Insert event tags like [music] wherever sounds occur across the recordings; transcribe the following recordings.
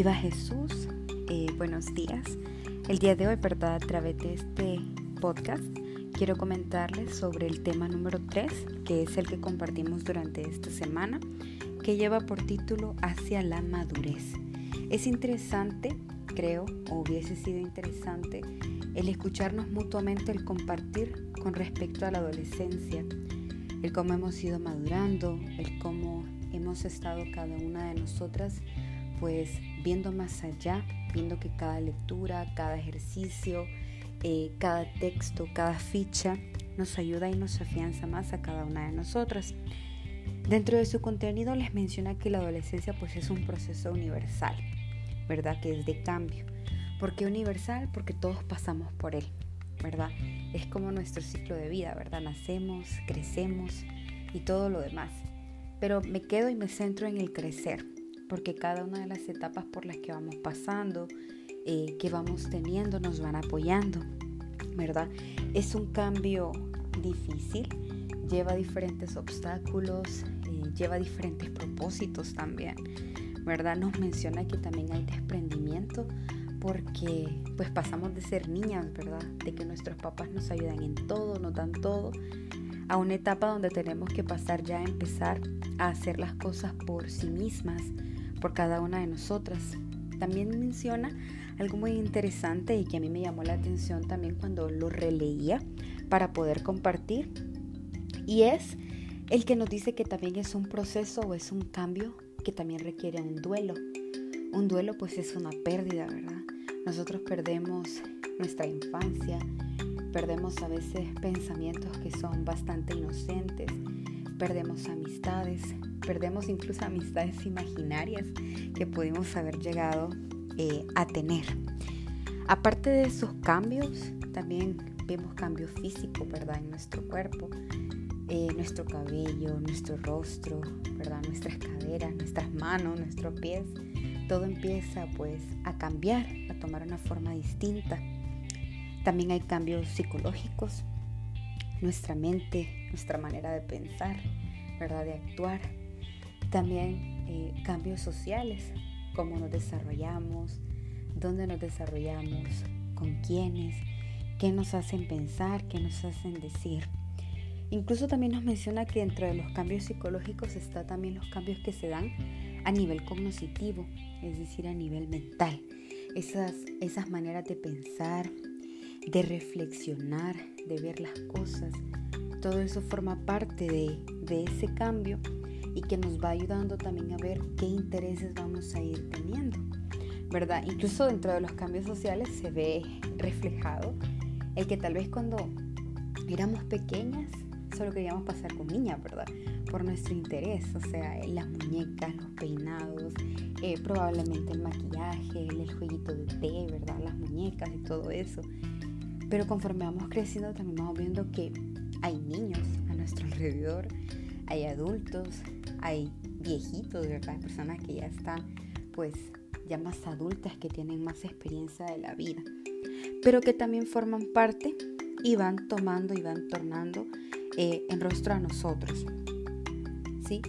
Viva Jesús, eh, buenos días. El día de hoy, ¿verdad? A través de este podcast, quiero comentarles sobre el tema número 3, que es el que compartimos durante esta semana, que lleva por título Hacia la madurez. Es interesante, creo, o hubiese sido interesante, el escucharnos mutuamente, el compartir con respecto a la adolescencia, el cómo hemos ido madurando, el cómo hemos estado cada una de nosotras pues viendo más allá, viendo que cada lectura, cada ejercicio, eh, cada texto, cada ficha nos ayuda y nos afianza más a cada una de nosotras. Dentro de su contenido les menciona que la adolescencia pues es un proceso universal, ¿verdad? Que es de cambio. ¿Por qué universal? Porque todos pasamos por él, ¿verdad? Es como nuestro ciclo de vida, ¿verdad? Nacemos, crecemos y todo lo demás. Pero me quedo y me centro en el crecer, porque cada una de las etapas por las que vamos pasando, eh, que vamos teniendo, nos van apoyando, ¿verdad? Es un cambio difícil, lleva diferentes obstáculos, eh, lleva diferentes propósitos también, ¿verdad? Nos menciona que también hay desprendimiento porque pues pasamos de ser niñas, ¿verdad? De que nuestros papás nos ayudan en todo, nos dan todo, a una etapa donde tenemos que pasar ya a empezar a hacer las cosas por sí mismas, por cada una de nosotras. También menciona algo muy interesante y que a mí me llamó la atención también cuando lo releía para poder compartir. Y es el que nos dice que también es un proceso o es un cambio que también requiere un duelo. Un duelo pues es una pérdida, ¿verdad? Nosotros perdemos nuestra infancia, perdemos a veces pensamientos que son bastante inocentes, perdemos amistades, perdemos incluso amistades imaginarias que pudimos haber llegado eh, a tener. Aparte de esos cambios, también vemos cambios físicos, ¿verdad? En nuestro cuerpo, eh, nuestro cabello, nuestro rostro, ¿verdad? Nuestras caderas, nuestras manos, nuestros pies. Todo empieza pues a cambiar, a tomar una forma distinta. También hay cambios psicológicos, nuestra mente, nuestra manera de pensar, ¿verdad? De actuar también eh, cambios sociales, cómo nos desarrollamos, dónde nos desarrollamos, con quiénes, qué nos hacen pensar, qué nos hacen decir. Incluso también nos menciona que dentro de los cambios psicológicos está también los cambios que se dan a nivel cognitivo, es decir, a nivel mental. Esas, esas maneras de pensar, de reflexionar, de ver las cosas, todo eso forma parte de, de ese cambio que nos va ayudando también a ver qué intereses vamos a ir teniendo, ¿verdad? Incluso dentro de los cambios sociales se ve reflejado el que tal vez cuando éramos pequeñas solo queríamos pasar con niñas, ¿verdad? Por nuestro interés, o sea, las muñecas, los peinados, eh, probablemente el maquillaje, el jueguito de té, ¿verdad? Las muñecas y todo eso. Pero conforme vamos creciendo también vamos viendo que hay niños a nuestro alrededor, hay adultos, hay viejitos, ¿verdad? Personas que ya están pues ya más adultas, que tienen más experiencia de la vida, pero que también forman parte y van tomando y van tornando eh, en rostro a nosotros. ¿Sí?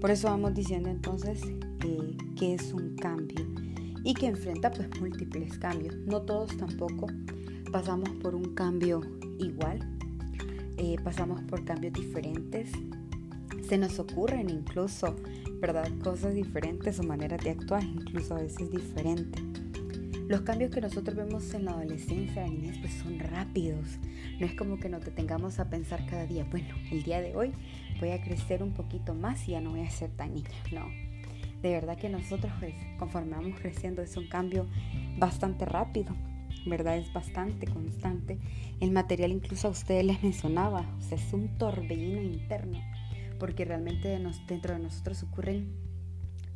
Por eso vamos diciendo entonces eh, que es un cambio y que enfrenta pues múltiples cambios. No todos tampoco pasamos por un cambio igual, eh, pasamos por cambios diferentes, se nos ocurren incluso, ¿verdad? Cosas diferentes o maneras de actuar, incluso a veces diferentes. Los cambios que nosotros vemos en la adolescencia, la niñez, pues son rápidos. No es como que nos detengamos a pensar cada día, bueno, el día de hoy voy a crecer un poquito más y ya no voy a ser tan niña. No, de verdad que nosotros, pues, conforme vamos creciendo, es un cambio bastante rápido, ¿verdad? Es bastante constante. El material incluso a ustedes les mencionaba, o sea, es un torbellino interno porque realmente dentro de nosotros ocurren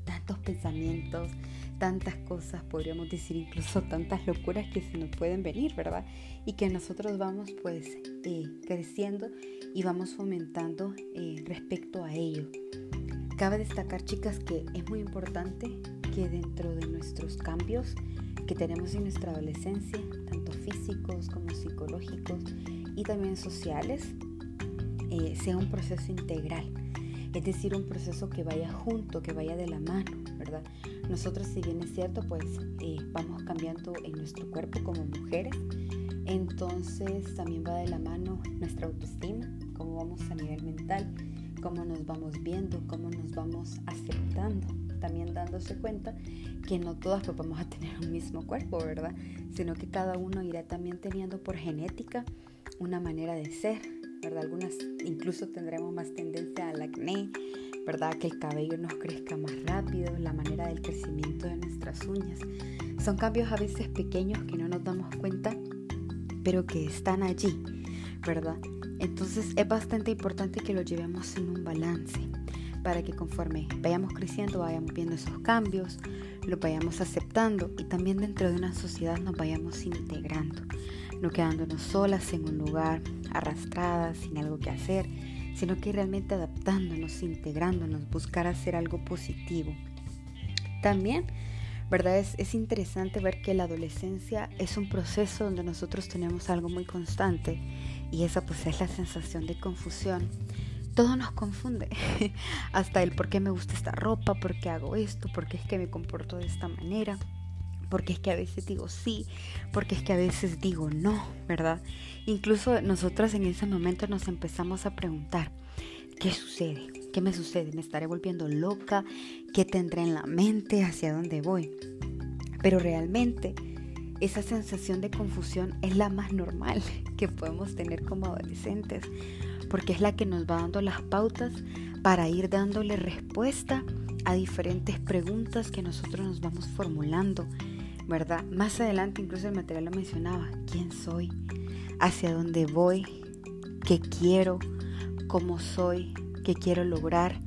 tantos pensamientos, tantas cosas, podríamos decir incluso [laughs] tantas locuras que se nos pueden venir, ¿verdad? Y que nosotros vamos pues eh, creciendo y vamos fomentando eh, respecto a ello. Cabe destacar, chicas, que es muy importante que dentro de nuestros cambios que tenemos en nuestra adolescencia, tanto físicos como psicológicos y también sociales, eh, sea un proceso integral. Es decir, un proceso que vaya junto, que vaya de la mano, ¿verdad? Nosotros, si bien es cierto, pues eh, vamos cambiando en nuestro cuerpo como mujeres, entonces también va de la mano nuestra autoestima, cómo vamos a nivel mental, cómo nos vamos viendo, cómo nos vamos aceptando. También dándose cuenta que no todas pues, vamos a tener un mismo cuerpo, ¿verdad? Sino que cada uno irá también teniendo por genética una manera de ser, ¿verdad? Algunas incluso tendremos más tendencia al acné, ¿verdad? Que el cabello nos crezca más rápido, la manera del crecimiento de nuestras uñas. Son cambios a veces pequeños que no nos damos cuenta, pero que están allí, ¿verdad? Entonces es bastante importante que lo llevemos en un balance para que conforme vayamos creciendo vayamos viendo esos cambios, lo vayamos aceptando y también dentro de una sociedad nos vayamos integrando, no quedándonos solas en un lugar, arrastradas, sin algo que hacer, sino que realmente adaptándonos, integrándonos, buscar hacer algo positivo. También, ¿verdad? Es, es interesante ver que la adolescencia es un proceso donde nosotros tenemos algo muy constante y esa pues es la sensación de confusión. Todo nos confunde, [laughs] hasta el por qué me gusta esta ropa, por qué hago esto, por qué es que me comporto de esta manera porque es que a veces digo sí, porque es que a veces digo no, ¿verdad? Incluso nosotras en ese momento nos empezamos a preguntar, ¿qué sucede? ¿Qué me sucede? ¿Me estaré volviendo loca? ¿Qué tendré en la mente? ¿Hacia dónde voy? Pero realmente esa sensación de confusión es la más normal [laughs] que podemos tener como adolescentes, porque es la que nos va dando las pautas para ir dándole respuesta a diferentes preguntas que nosotros nos vamos formulando, ¿verdad? Más adelante incluso el material lo mencionaba, ¿quién soy? ¿Hacia dónde voy? ¿Qué quiero? ¿Cómo soy? ¿Qué quiero lograr?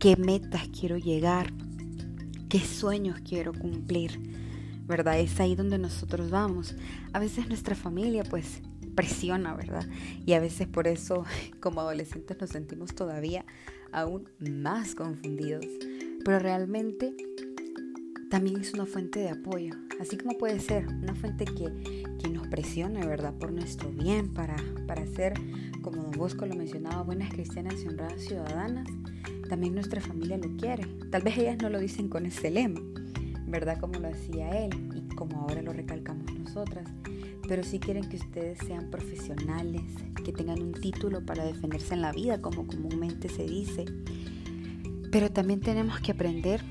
¿Qué metas quiero llegar? ¿Qué sueños quiero cumplir? ¿verdad? Es ahí donde nosotros vamos. A veces nuestra familia pues presiona, ¿verdad? Y a veces por eso [laughs] como adolescentes nos sentimos todavía aún más confundidos. Pero realmente también es una fuente de apoyo. Así como puede ser una fuente que, que nos presiona, ¿verdad? Por nuestro bien, para, para ser, como don Bosco lo mencionaba, buenas cristianas y honradas ciudadanas. También nuestra familia lo quiere. Tal vez ellas no lo dicen con ese lema, ¿verdad? Como lo hacía él y como ahora lo recalcamos nosotras. Pero sí quieren que ustedes sean profesionales, que tengan un título para defenderse en la vida, como comúnmente se dice. Pero también tenemos que aprender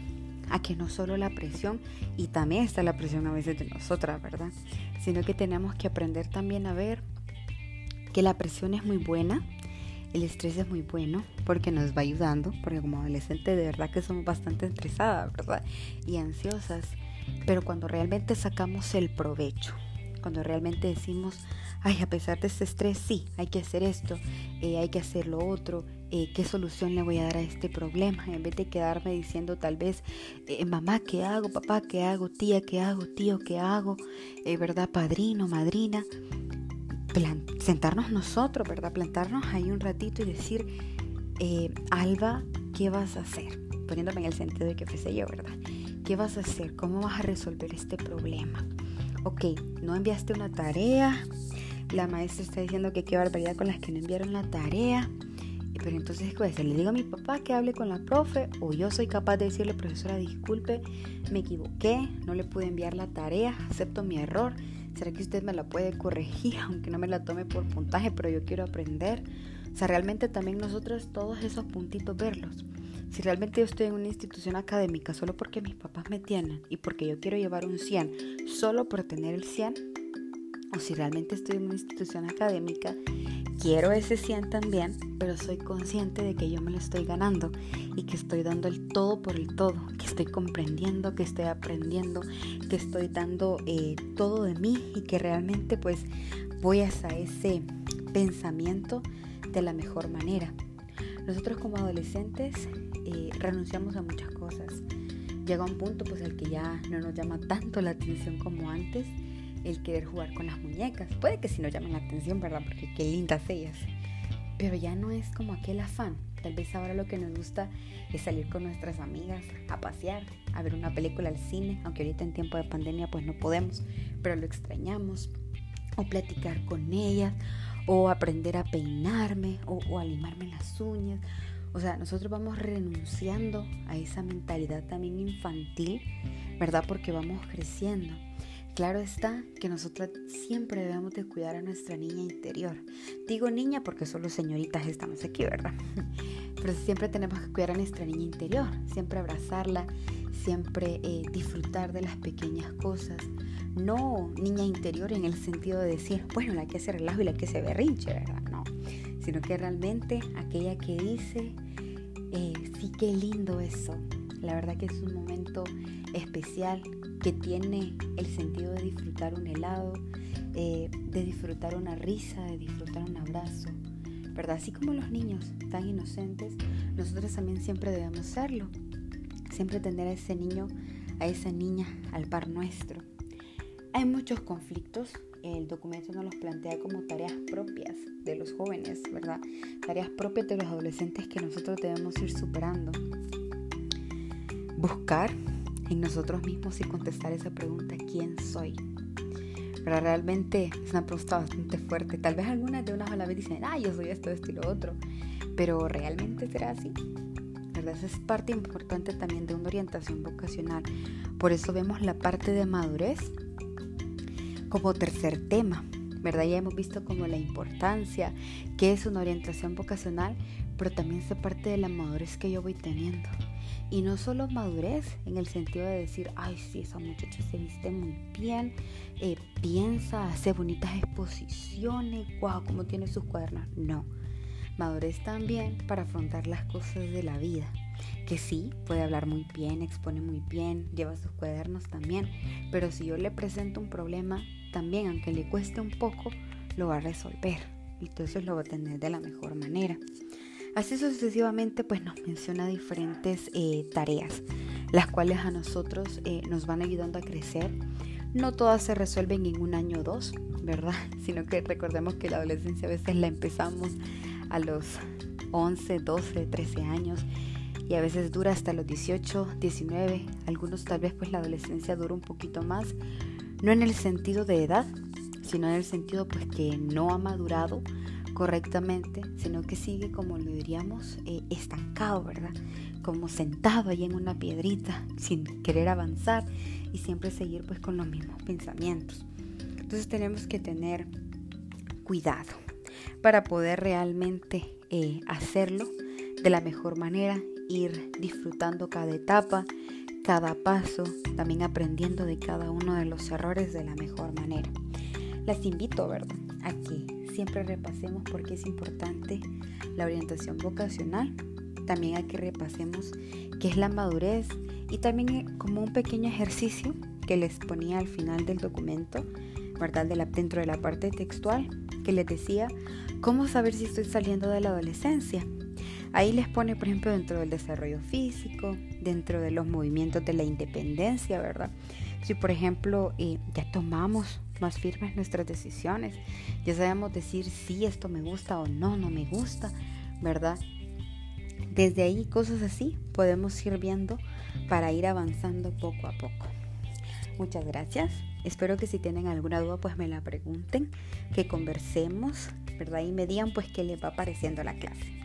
a que no solo la presión, y también está la presión a veces de nosotras, ¿verdad? Sino que tenemos que aprender también a ver que la presión es muy buena, el estrés es muy bueno porque nos va ayudando, porque como adolescentes de verdad que somos bastante estresadas, ¿verdad? Y ansiosas, pero cuando realmente sacamos el provecho, cuando realmente decimos, ay, a pesar de este estrés, sí, hay que hacer esto, eh, hay que hacer lo otro, eh, qué solución le voy a dar a este problema, en vez de quedarme diciendo tal vez, eh, mamá, ¿qué hago? Papá, ¿qué hago? Tía, ¿qué hago? Tío, ¿qué hago? ¿Verdad? Padrino, madrina sentarnos nosotros, ¿verdad? Plantarnos ahí un ratito y decir, Alba, ¿qué vas a hacer? Poniéndome en el sentido de que fuese yo, ¿verdad? ¿Qué vas a hacer? ¿Cómo vas a resolver este problema? Ok, no enviaste una tarea, la maestra está diciendo que qué barbaridad con las que no enviaron la tarea. Pero entonces, ¿qué hacer? ¿Le digo a mi papá que hable con la profe? ¿O yo soy capaz de decirle, profesora, disculpe, me equivoqué, no le pude enviar la tarea, acepto mi error? ¿Será que usted me la puede corregir, [laughs] aunque no me la tome por puntaje, pero yo quiero aprender? O sea, realmente también nosotros todos esos puntitos verlos. Si realmente yo estoy en una institución académica solo porque mis papás me tienen y porque yo quiero llevar un 100 solo por tener el 100, o si realmente estoy en una institución académica quiero ese 100 también, pero soy consciente de que yo me lo estoy ganando y que estoy dando el todo por el todo, que estoy comprendiendo, que estoy aprendiendo, que estoy dando eh, todo de mí y que realmente pues voy hacia ese pensamiento de la mejor manera. Nosotros como adolescentes eh, renunciamos a muchas cosas. Llega un punto pues al que ya no nos llama tanto la atención como antes el querer jugar con las muñecas. Puede que si no llamen la atención, ¿verdad? Porque qué lindas ellas. Pero ya no es como aquel afán. Tal vez ahora lo que nos gusta es salir con nuestras amigas a pasear, a ver una película al cine, aunque ahorita en tiempo de pandemia pues no podemos, pero lo extrañamos. O platicar con ellas, o aprender a peinarme, o, o a limarme las uñas, O sea, nosotros vamos renunciando a esa mentalidad también infantil, ¿verdad? Porque vamos creciendo. Claro está que nosotros siempre debemos de cuidar a nuestra niña interior. Digo niña porque solo señoritas estamos aquí, ¿verdad? [laughs] Pero siempre tenemos que cuidar a nuestra niña interior, siempre abrazarla, siempre eh, disfrutar de las pequeñas cosas. No niña interior en el sentido de decir, bueno, la que se relajo y la que se berrinche, ¿verdad? No, sino que realmente aquella que dice, eh, sí, qué lindo eso. La verdad que es un momento especial que tiene el sentido de disfrutar un helado, eh, de disfrutar una risa, de disfrutar un abrazo, ¿verdad? Así como los niños tan inocentes, nosotros también siempre debemos serlo, siempre tener a ese niño, a esa niña al par nuestro. Hay muchos conflictos, el documento nos los plantea como tareas propias de los jóvenes, ¿verdad? Tareas propias de los adolescentes que nosotros debemos ir superando. Buscar en nosotros mismos y contestar esa pregunta, ¿quién soy? Pero realmente es una pregunta bastante fuerte. Tal vez algunas de una sola vez dicen, ah, yo soy esto, esto y lo otro. Pero ¿realmente será así? ¿Verdad? Esa es parte importante también de una orientación vocacional. Por eso vemos la parte de madurez como tercer tema. ¿Verdad? Ya hemos visto como la importancia que es una orientación vocacional, pero también se parte de la madurez que yo voy teniendo. Y no solo madurez en el sentido de decir, ay, sí, esa muchacha se viste muy bien, eh, piensa, hace bonitas exposiciones, wow, cómo tiene sus cuadernos. No, madurez también para afrontar las cosas de la vida. Que sí, puede hablar muy bien, expone muy bien, lleva sus cuadernos también, pero si yo le presento un problema, también, aunque le cueste un poco, lo va a resolver. Y entonces lo va a tener de la mejor manera. Así sucesivamente pues nos menciona diferentes eh, tareas, las cuales a nosotros eh, nos van ayudando a crecer. No todas se resuelven en un año o dos, ¿verdad? [laughs] Sino que recordemos que la adolescencia a veces la empezamos a los 11, 12, 13 años y a veces dura hasta los 18, 19, algunos tal vez pues la adolescencia dura un poquito más, no en el sentido de edad, sino en el sentido pues que no ha madurado correctamente, sino que sigue como lo diríamos eh, estancado, ¿verdad? Como sentado ahí en una piedrita [laughs] sin querer avanzar y siempre seguir pues con los mismos pensamientos. Entonces tenemos que tener cuidado para poder realmente eh, hacerlo de la mejor manera, ir disfrutando cada etapa, cada paso, también aprendiendo de cada uno de los errores de la mejor manera. Las invito, ¿verdad? A que siempre repasemos por qué es importante la orientación vocacional. También hay que repasemos qué es la madurez y también eh, como un pequeño ejercicio que les ponía al final del documento, ¿verdad? Dentro de la parte textual, que les decía cómo saber si estoy saliendo de la adolescencia. Ahí les pone, por ejemplo, dentro del desarrollo físico, dentro de los movimientos de la independencia, ¿verdad? Si, por ejemplo, eh, ya tomamos más firmes nuestras decisiones. Ya sabemos decir si esto me gusta o no, no me gusta, ¿verdad? Desde ahí, cosas así, podemos ir viendo para ir avanzando poco a poco. Muchas gracias. Espero que si tienen alguna duda, pues me la pregunten, que conversemos, ¿verdad? Y me digan pues qué les va pareciendo la clase.